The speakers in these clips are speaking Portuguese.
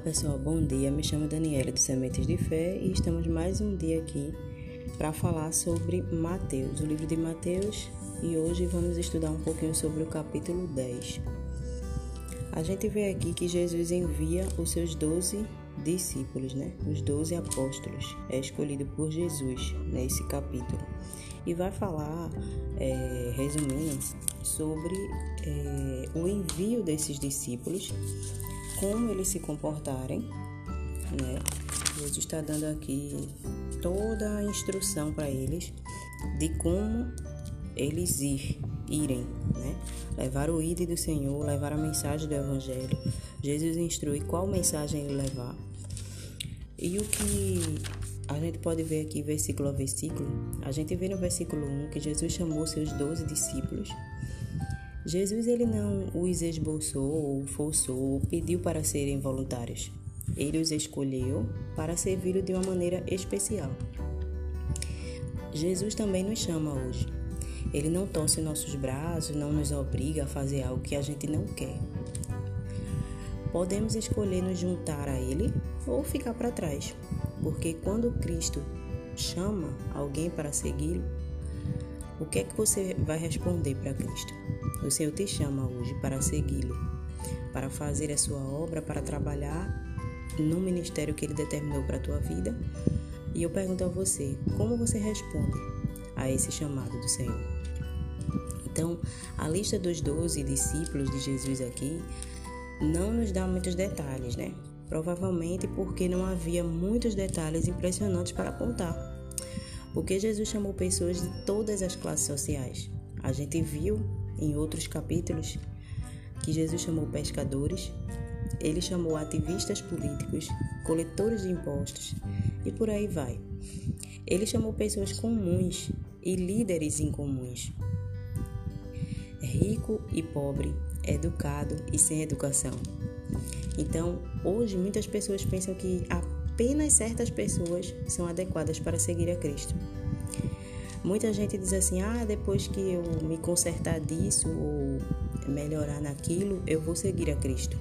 pessoal, bom dia. Me chamo Daniela do Sementes de Fé e estamos mais um dia aqui para falar sobre Mateus, o livro de Mateus, e hoje vamos estudar um pouquinho sobre o capítulo 10. A gente vê aqui que Jesus envia os seus doze discípulos, né? Os doze apóstolos, é escolhido por Jesus nesse capítulo. E vai falar, é, resumindo, sobre é, o envio desses discípulos como eles se comportarem, né? Jesus está dando aqui toda a instrução para eles de como eles ir, irem, né? Levar o ide do Senhor, levar a mensagem do Evangelho. Jesus instrui qual mensagem ele levar. E o que a gente pode ver aqui, versículo a versículo, a gente vê no versículo 1 que Jesus chamou seus doze discípulos Jesus ele não os esboçou ou forçou ou pediu para serem voluntários. Ele os escolheu para servi-lo de uma maneira especial. Jesus também nos chama hoje. Ele não torce nossos braços, não nos obriga a fazer algo que a gente não quer. Podemos escolher nos juntar a Ele ou ficar para trás, porque quando Cristo chama alguém para segui-lo, o que é que você vai responder para Cristo? O Senhor te chama hoje para segui-lo, para fazer a sua obra, para trabalhar no ministério que ele determinou para a tua vida. E eu pergunto a você, como você responde a esse chamado do Senhor? Então, a lista dos doze discípulos de Jesus aqui não nos dá muitos detalhes, né? Provavelmente porque não havia muitos detalhes impressionantes para contar porque Jesus chamou pessoas de todas as classes sociais. A gente viu em outros capítulos que Jesus chamou pescadores, ele chamou ativistas políticos, coletores de impostos e por aí vai. Ele chamou pessoas comuns e líderes incomuns. Rico e pobre, educado e sem educação. Então, hoje muitas pessoas pensam que apenas certas pessoas são adequadas para seguir a Cristo. Muita gente diz assim: ah, depois que eu me consertar disso ou melhorar naquilo, eu vou seguir a Cristo.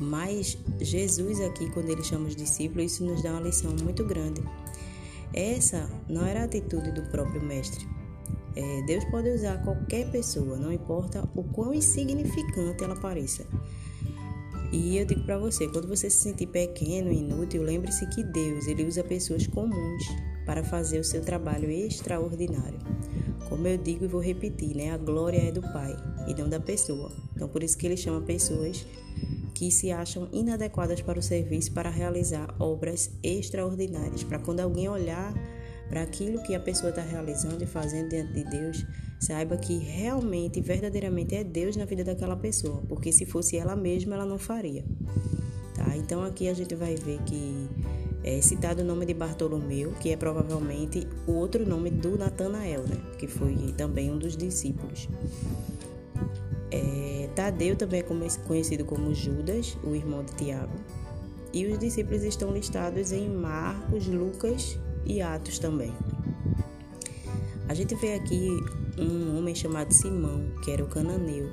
Mas Jesus, aqui, quando ele chama os discípulos, isso nos dá uma lição muito grande. Essa não era a atitude do próprio Mestre. É, Deus pode usar qualquer pessoa, não importa o quão insignificante ela pareça. E eu digo para você, quando você se sentir pequeno, inútil, lembre-se que Deus, ele usa pessoas comuns para fazer o seu trabalho extraordinário. Como eu digo e vou repetir, né? A glória é do Pai e não da pessoa. Então por isso que ele chama pessoas que se acham inadequadas para o serviço para realizar obras extraordinárias, para quando alguém olhar para aquilo que a pessoa está realizando e fazendo diante de Deus, saiba que realmente, verdadeiramente é Deus na vida daquela pessoa, porque se fosse ela mesma, ela não faria. Tá? Então aqui a gente vai ver que é citado o nome de Bartolomeu, que é provavelmente o outro nome do Natanael, né? que foi também um dos discípulos. É, Tadeu também é conhecido como Judas, o irmão de Tiago. E os discípulos estão listados em Marcos, Lucas e Atos também. A gente vê aqui um homem chamado Simão, que era o cananeu.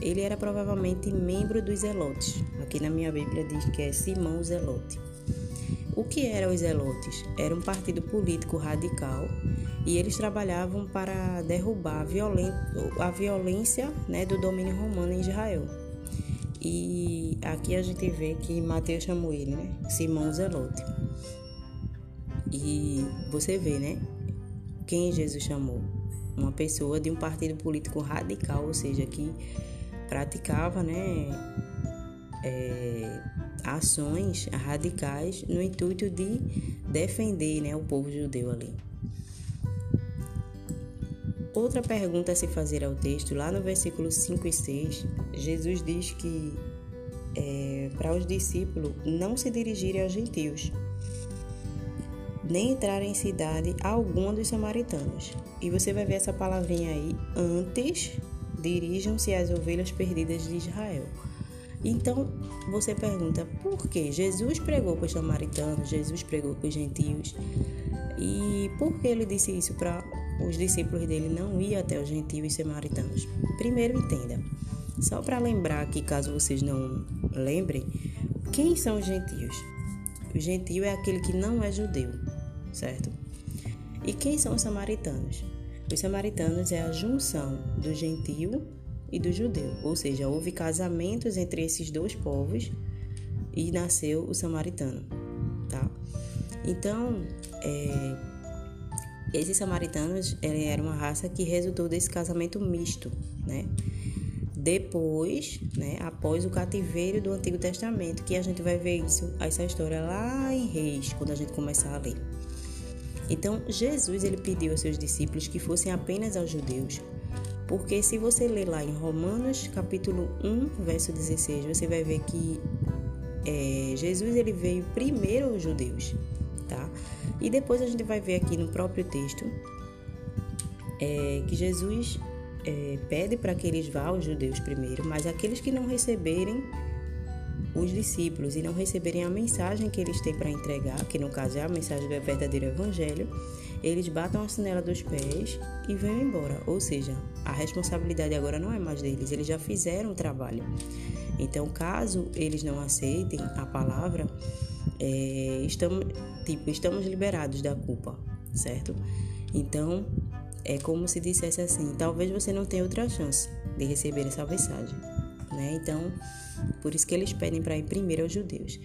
Ele era provavelmente membro dos Zelotes. Aqui na minha Bíblia diz que é Simão Zelote. O que eram os Zelotes? Era um partido político radical e eles trabalhavam para derrubar a, a violência né, do domínio romano em Israel. E aqui a gente vê que Mateus chamou ele, né? Simão Zelote. E você vê, né? Quem Jesus chamou? Uma pessoa de um partido político radical, ou seja, que praticava, né? É, ações radicais no intuito de defender né, o povo judeu ali. Outra pergunta a se fazer ao texto, lá no versículo 5 e 6, Jesus diz que é, para os discípulos não se dirigirem aos gentios, nem entrar em cidade alguma dos samaritanos. E você vai ver essa palavrinha aí, antes dirijam-se às ovelhas perdidas de Israel. Então você pergunta por que Jesus pregou para os samaritanos, Jesus pregou para os gentios e por que ele disse isso para os discípulos dele não ir até os gentios e samaritanos? Primeiro entenda, só para lembrar que caso vocês não lembrem, quem são os gentios? O gentio é aquele que não é judeu, certo? E quem são os samaritanos? Os samaritanos é a junção do gentio e do judeu, ou seja, houve casamentos entre esses dois povos e nasceu o samaritano, tá? Então, é, esses samaritanos eram uma raça que resultou desse casamento misto, né? Depois, né, após o cativeiro do Antigo Testamento, que a gente vai ver isso, essa história lá em Reis, quando a gente começar a ler. Então, Jesus ele pediu aos seus discípulos que fossem apenas aos judeus, porque se você ler lá em Romanos, capítulo 1, verso 16, você vai ver que é, Jesus ele veio primeiro aos judeus, tá? E depois a gente vai ver aqui no próprio texto é, que Jesus é, pede para que eles vá aos judeus primeiro, mas aqueles que não receberem os discípulos e não receberem a mensagem que eles têm para entregar, que no caso é a mensagem do verdadeiro evangelho, eles batam a sinela dos pés e vão embora. Ou seja, a responsabilidade agora não é mais deles, eles já fizeram o trabalho. Então, caso eles não aceitem a palavra, é, estamos, tipo, estamos liberados da culpa, certo? Então, é como se dissesse assim: talvez você não tenha outra chance de receber essa mensagem, né? Então, por isso que eles pedem para ir primeiro aos judeus.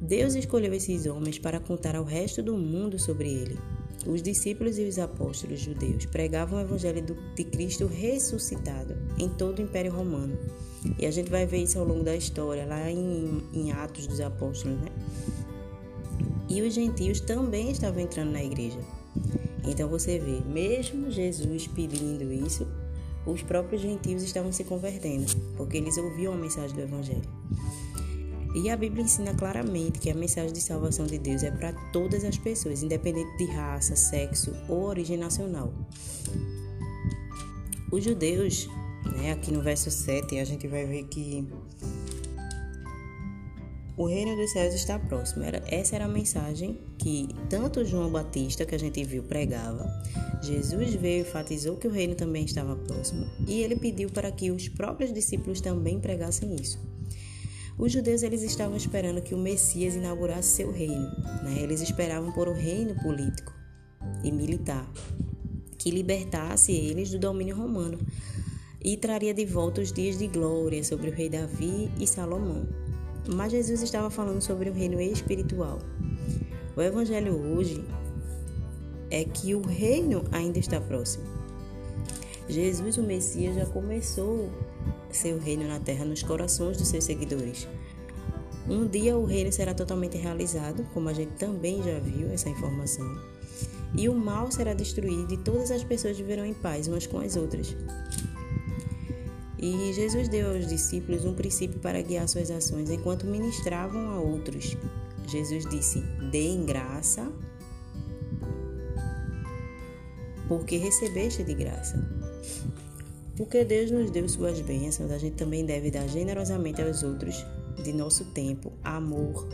Deus escolheu esses homens para contar ao resto do mundo sobre ele. Os discípulos e os apóstolos judeus pregavam o evangelho de Cristo ressuscitado em todo o Império Romano. E a gente vai ver isso ao longo da história, lá em, em Atos dos Apóstolos, né? E os gentios também estavam entrando na igreja. Então você vê, mesmo Jesus pedindo isso, os próprios gentios estavam se convertendo, porque eles ouviam a mensagem do Evangelho. E a Bíblia ensina claramente que a mensagem de salvação de Deus é para todas as pessoas, independente de raça, sexo ou origem nacional. Os judeus, né, aqui no verso 7, a gente vai ver que o reino dos céus está próximo. essa era a mensagem que tanto João Batista, que a gente viu, pregava. Jesus veio e enfatizou que o reino também estava próximo. E ele pediu para que os próprios discípulos também pregassem isso. Os judeus eles estavam esperando que o Messias inaugurasse seu reino. Né? Eles esperavam por um reino político e militar que libertasse eles do domínio romano e traria de volta os dias de glória sobre o rei Davi e Salomão. Mas Jesus estava falando sobre o reino espiritual. O evangelho hoje é que o reino ainda está próximo. Jesus, o Messias, já começou seu reino na terra nos corações dos seus seguidores. Um dia o reino será totalmente realizado, como a gente também já viu essa informação, e o mal será destruído e todas as pessoas viverão em paz umas com as outras. E Jesus deu aos discípulos um princípio para guiar suas ações enquanto ministravam a outros. Jesus disse: Deem graça, porque recebeste de graça. Porque Deus nos deu suas bênçãos, a gente também deve dar generosamente aos outros de nosso tempo, amor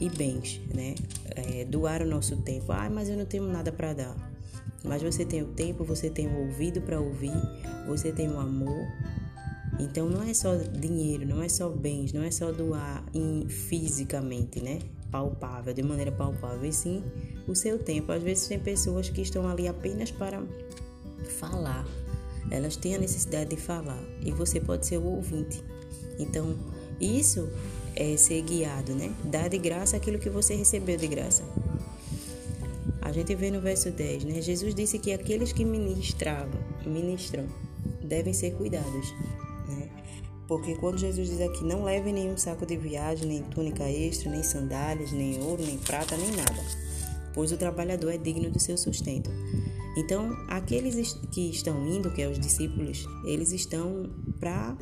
e bens, né? É, doar o nosso tempo. Ah, mas eu não tenho nada para dar. Mas você tem o tempo, você tem o ouvido para ouvir, você tem o amor, então não é só dinheiro, não é só bens, não é só doar em, fisicamente, né? Palpável, de maneira palpável, e sim o seu tempo. Às vezes tem pessoas que estão ali apenas para falar. Elas têm a necessidade de falar e você pode ser o ouvinte. Então, isso é ser guiado, né? Dar de graça aquilo que você recebeu de graça. A gente vê no verso 10, né? Jesus disse que aqueles que ministravam, ministram, devem ser cuidados. Porque quando Jesus diz aqui, não leve nenhum saco de viagem, nem túnica extra, nem sandálias, nem ouro, nem prata, nem nada, pois o trabalhador é digno do seu sustento. Então, aqueles que estão indo, que é os discípulos, eles estão para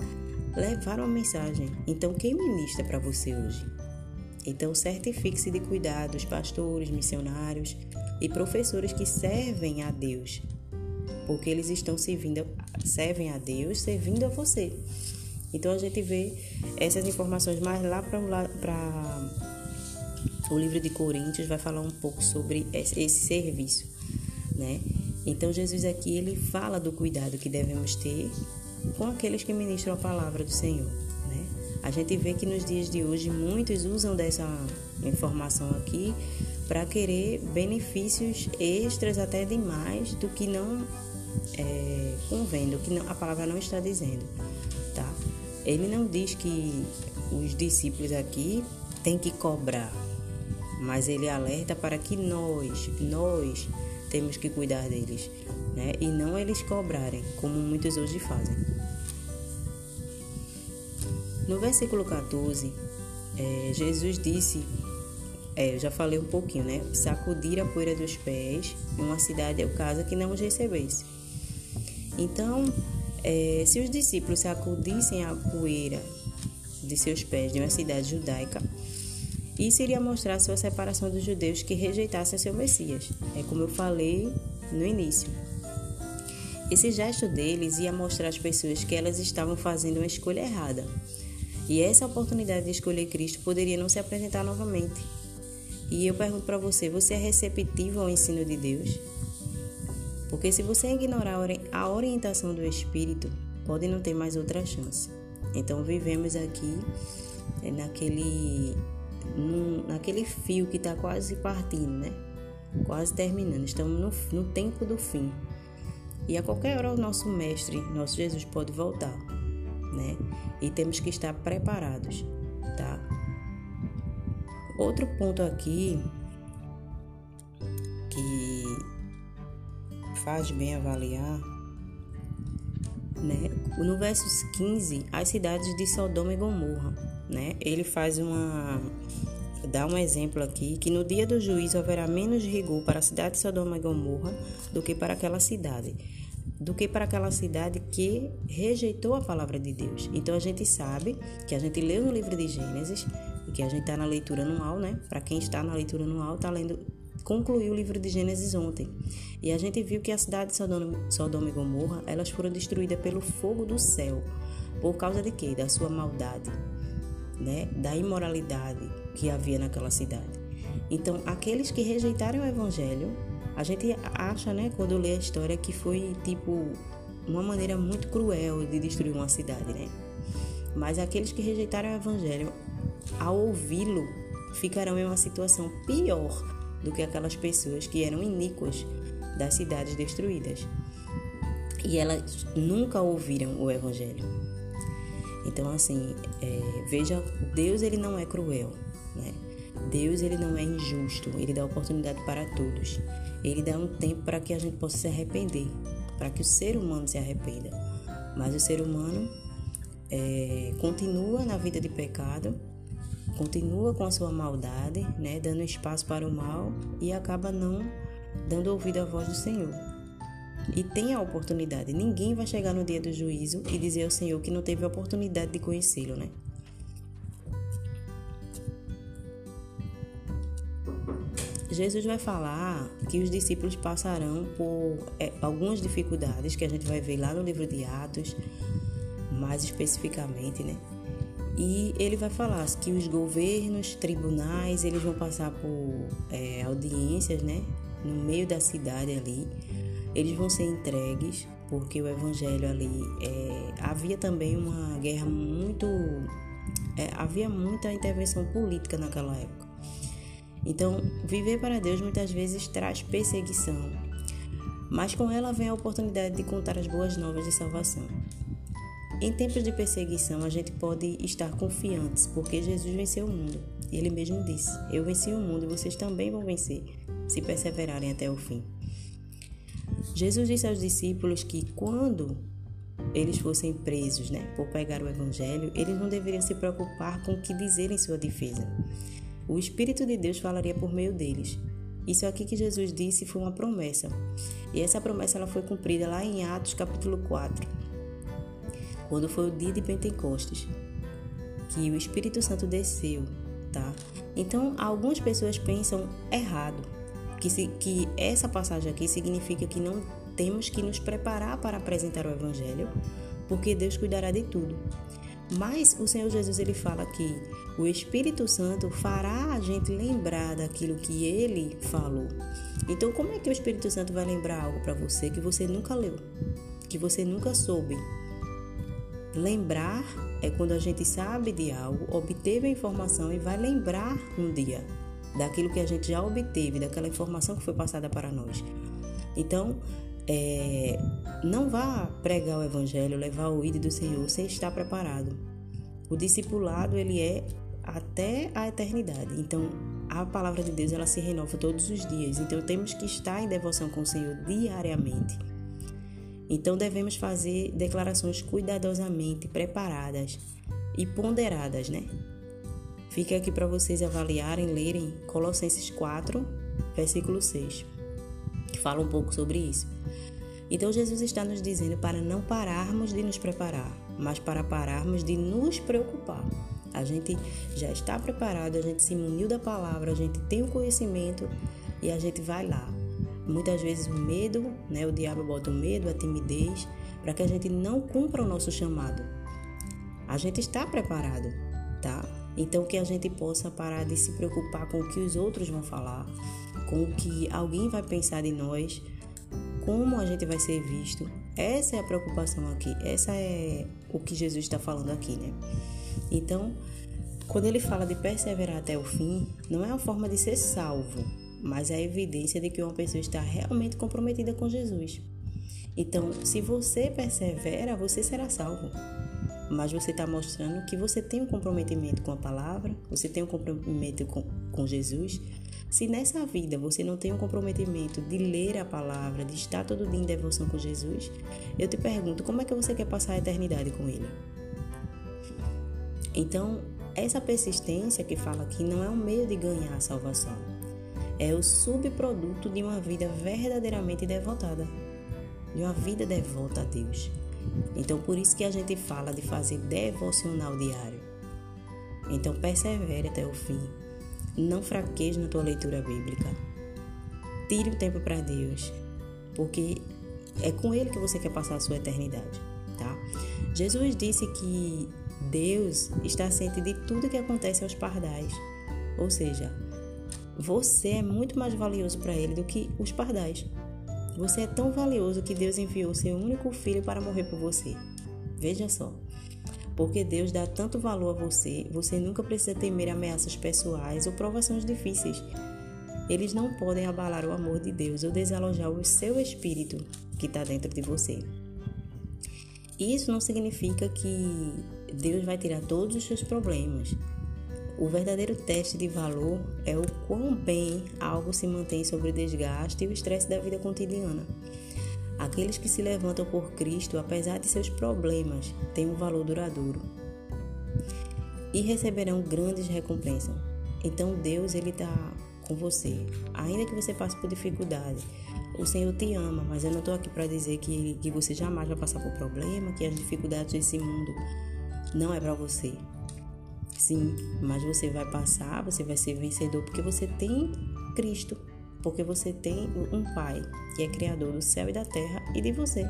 levar uma mensagem. Então, quem ministra para você hoje? Então, certifique-se de cuidar dos pastores, missionários e professores que servem a Deus, porque eles estão servindo, servem a Deus servindo a você. Então a gente vê essas informações mais lá para o livro de Coríntios vai falar um pouco sobre esse serviço, né? Então Jesus aqui ele fala do cuidado que devemos ter com aqueles que ministram a palavra do Senhor, né? A gente vê que nos dias de hoje muitos usam dessa informação aqui para querer benefícios extras até demais do que não é, convém, do que não, a palavra não está dizendo, tá? Ele não diz que os discípulos aqui têm que cobrar, mas ele alerta para que nós, nós temos que cuidar deles, né? E não eles cobrarem, como muitos hoje fazem. No versículo 14, é, Jesus disse, é, eu já falei um pouquinho, né? Sacudir a poeira dos pés uma cidade ou casa que não os recebesse. Então, é, se os discípulos sacudissem a poeira de seus pés de uma cidade judaica, isso iria mostrar sua separação dos judeus que rejeitassem seu Messias. É como eu falei no início. Esse gesto deles ia mostrar às pessoas que elas estavam fazendo uma escolha errada. E essa oportunidade de escolher Cristo poderia não se apresentar novamente. E eu pergunto para você: você é receptivo ao ensino de Deus? Porque se você ignorar a orientação do Espírito, pode não ter mais outra chance. Então vivemos aqui é, naquele, naquele fio que está quase partindo, né? Quase terminando. Estamos no, no tempo do fim. E a qualquer hora o nosso Mestre, nosso Jesus, pode voltar, né? E temos que estar preparados, tá? Outro ponto aqui que faz bem avaliar, né? No verso 15, as cidades de Sodoma e Gomorra, né? Ele faz uma dá um exemplo aqui que no dia do juízo haverá menos rigor para a cidade de Sodoma e Gomorra do que para aquela cidade, do que para aquela cidade que rejeitou a palavra de Deus. Então a gente sabe que a gente leu no livro de Gênesis que a gente está na leitura anual, né? Para quem está na leitura anual, está lendo concluiu o livro de Gênesis ontem. E a gente viu que a cidade de Sodoma, e Gomorra, elas foram destruídas pelo fogo do céu. Por causa de quê? Da sua maldade, né? Da imoralidade que havia naquela cidade. Então, aqueles que rejeitaram o evangelho, a gente acha, né, quando lê a história que foi tipo uma maneira muito cruel de destruir uma cidade, né? Mas aqueles que rejeitaram o evangelho, ao ouvi-lo, ficarão em uma situação pior do que aquelas pessoas que eram iníquas das cidades destruídas. E elas nunca ouviram o Evangelho. Então, assim, é, veja, Deus ele não é cruel, né? Deus ele não é injusto, ele dá oportunidade para todos. Ele dá um tempo para que a gente possa se arrepender, para que o ser humano se arrependa. Mas o ser humano é, continua na vida de pecado continua com a sua maldade, né, dando espaço para o mal e acaba não dando ouvido à voz do Senhor. E tem a oportunidade. Ninguém vai chegar no dia do juízo e dizer ao Senhor que não teve a oportunidade de conhecê-lo, né? Jesus vai falar que os discípulos passarão por é, algumas dificuldades que a gente vai ver lá no livro de Atos, mais especificamente, né? E ele vai falar que os governos, tribunais, eles vão passar por é, audiências, né? No meio da cidade ali. Eles vão ser entregues, porque o evangelho ali é, havia também uma guerra muito. É, havia muita intervenção política naquela época. Então, viver para Deus muitas vezes traz perseguição, mas com ela vem a oportunidade de contar as boas novas de salvação. Em tempos de perseguição, a gente pode estar confiantes, porque Jesus venceu o mundo. Ele mesmo disse: Eu venci o mundo e vocês também vão vencer, se perseverarem até o fim. Jesus disse aos discípulos que quando eles fossem presos né, por pegar o evangelho, eles não deveriam se preocupar com o que dizer em sua defesa. O Espírito de Deus falaria por meio deles. Isso aqui que Jesus disse foi uma promessa. E essa promessa ela foi cumprida lá em Atos capítulo 4 quando foi o dia de Pentecostes, que o Espírito Santo desceu, tá? Então, algumas pessoas pensam errado, que, se, que essa passagem aqui significa que não temos que nos preparar para apresentar o Evangelho, porque Deus cuidará de tudo. Mas o Senhor Jesus ele fala que o Espírito Santo fará a gente lembrar daquilo que ele falou. Então, como é que o Espírito Santo vai lembrar algo para você que você nunca leu, que você nunca soube? Lembrar é quando a gente sabe de algo, obteve a informação e vai lembrar um dia daquilo que a gente já obteve, daquela informação que foi passada para nós. Então, é, não vá pregar o evangelho, levar o ídolo do Senhor sem estar preparado. O discipulado ele é até a eternidade. Então, a palavra de Deus ela se renova todos os dias. Então, temos que estar em devoção com o Senhor diariamente. Então, devemos fazer declarações cuidadosamente preparadas e ponderadas, né? Fica aqui para vocês avaliarem, lerem Colossenses 4, versículo 6, que fala um pouco sobre isso. Então, Jesus está nos dizendo para não pararmos de nos preparar, mas para pararmos de nos preocupar. A gente já está preparado, a gente se muniu da palavra, a gente tem o conhecimento e a gente vai lá. Muitas vezes o medo, né, o diabo bota o medo, a timidez, para que a gente não cumpra o nosso chamado. A gente está preparado, tá? Então que a gente possa parar de se preocupar com o que os outros vão falar, com o que alguém vai pensar de nós, como a gente vai ser visto. Essa é a preocupação aqui, essa é o que Jesus está falando aqui, né? Então, quando ele fala de perseverar até o fim, não é uma forma de ser salvo, mas é a evidência de que uma pessoa está realmente comprometida com Jesus. Então, se você persevera, você será salvo. Mas você está mostrando que você tem um comprometimento com a palavra, você tem um comprometimento com, com Jesus. Se nessa vida você não tem um comprometimento de ler a palavra, de estar todo dia em devoção com Jesus, eu te pergunto, como é que você quer passar a eternidade com Ele? Então, essa persistência que fala aqui não é um meio de ganhar a salvação, é o subproduto de uma vida verdadeiramente devotada, de uma vida devota a Deus. Então, por isso que a gente fala de fazer devocional diário. Então, persevere até o fim. Não fraqueje na tua leitura bíblica. Tire o tempo para Deus, porque é com Ele que você quer passar a sua eternidade, tá? Jesus disse que Deus está ciente de tudo que acontece aos pardais. Ou seja, você é muito mais valioso para ele do que os pardais. Você é tão valioso que Deus enviou seu único filho para morrer por você. Veja só. Porque Deus dá tanto valor a você, você nunca precisa temer ameaças pessoais ou provações difíceis. Eles não podem abalar o amor de Deus ou desalojar o seu espírito que está dentro de você. Isso não significa que Deus vai tirar todos os seus problemas. O verdadeiro teste de valor é o quão bem algo se mantém sobre o desgaste e o estresse da vida cotidiana. Aqueles que se levantam por Cristo, apesar de seus problemas, têm um valor duradouro e receberão grandes recompensas. Então Deus ele está com você, ainda que você passe por dificuldade. O Senhor te ama, mas eu não estou aqui para dizer que, que você jamais vai passar por problema, que as dificuldades desse mundo não é para você. Sim, mas você vai passar, você vai ser vencedor porque você tem Cristo, porque você tem um Pai que é criador do céu e da terra e de você.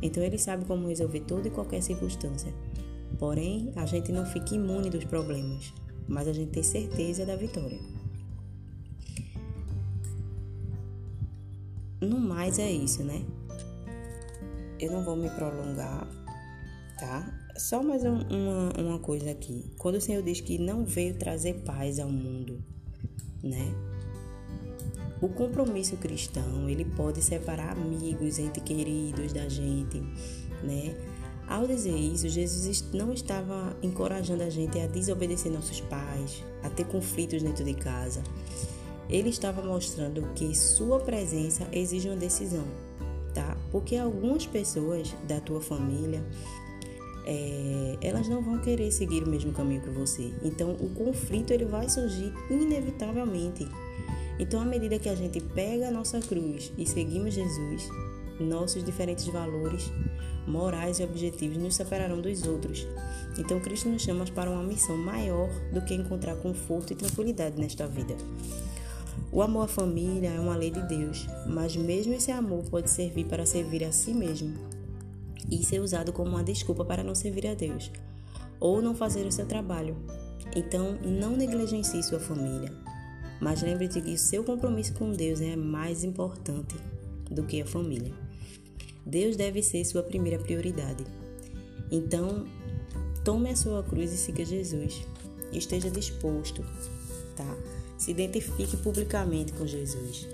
Então ele sabe como resolver toda e qualquer circunstância. Porém, a gente não fica imune dos problemas, mas a gente tem certeza da vitória. No mais é isso, né? Eu não vou me prolongar, tá? Só mais um, uma, uma coisa aqui. Quando o Senhor diz que não veio trazer paz ao mundo, né? O compromisso cristão, ele pode separar amigos, entes queridos da gente, né? Ao dizer isso, Jesus não estava encorajando a gente a desobedecer nossos pais, a ter conflitos dentro de casa. Ele estava mostrando que sua presença exige uma decisão, tá? Porque algumas pessoas da tua família é, elas não vão querer seguir o mesmo caminho que você. Então, o conflito ele vai surgir inevitavelmente. Então, à medida que a gente pega a nossa cruz e seguimos Jesus, nossos diferentes valores morais e objetivos nos separarão dos outros. Então, Cristo nos chama para uma missão maior do que encontrar conforto e tranquilidade nesta vida. O amor à família é uma lei de Deus, mas mesmo esse amor pode servir para servir a si mesmo e ser usado como uma desculpa para não servir a Deus ou não fazer o seu trabalho. Então, não negligencie sua família, mas lembre-se que seu compromisso com Deus é mais importante do que a família. Deus deve ser sua primeira prioridade. Então, tome a sua cruz e siga Jesus. Esteja disposto, tá? Se identifique publicamente com Jesus.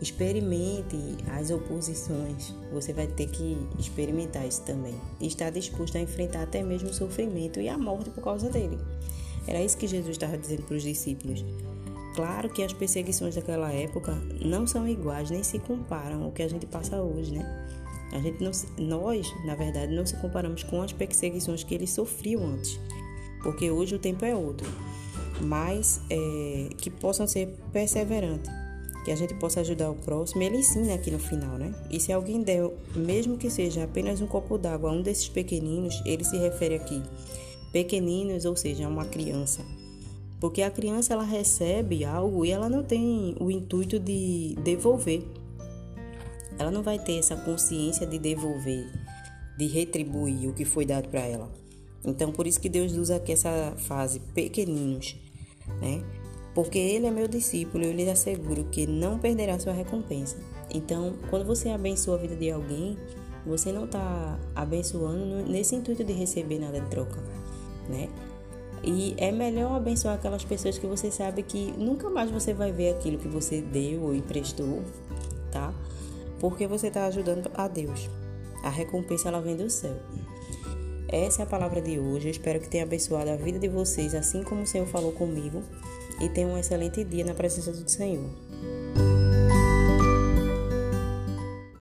Experimente as oposições. Você vai ter que experimentar isso também. E estar disposto a enfrentar até mesmo o sofrimento e a morte por causa dele. Era isso que Jesus estava dizendo para os discípulos. Claro que as perseguições daquela época não são iguais, nem se comparam ao que a gente passa hoje, né? A gente não, nós, na verdade, não se comparamos com as perseguições que eles sofriam antes, porque hoje o tempo é outro. Mas é, que possam ser perseverantes, que a gente possa ajudar o próximo. Ele ensina aqui no final, né? E se alguém der, mesmo que seja apenas um copo d'água a um desses pequeninos, ele se refere aqui pequeninos, ou seja, uma criança. Porque a criança ela recebe algo e ela não tem o intuito de devolver. Ela não vai ter essa consciência de devolver, de retribuir o que foi dado para ela. Então, por isso que Deus usa aqui essa fase pequeninos, né? Porque ele é meu discípulo, eu lhe asseguro que não perderá sua recompensa. Então, quando você abençoa a vida de alguém, você não está abençoando nesse intuito de receber nada de troca né? E é melhor abençoar aquelas pessoas que você sabe que nunca mais você vai ver aquilo que você deu ou emprestou, tá? Porque você está ajudando a Deus. A recompensa ela vem do céu. Essa é a palavra de hoje. Eu espero que tenha abençoado a vida de vocês, assim como o Senhor falou comigo e tenha um excelente dia na presença do Senhor.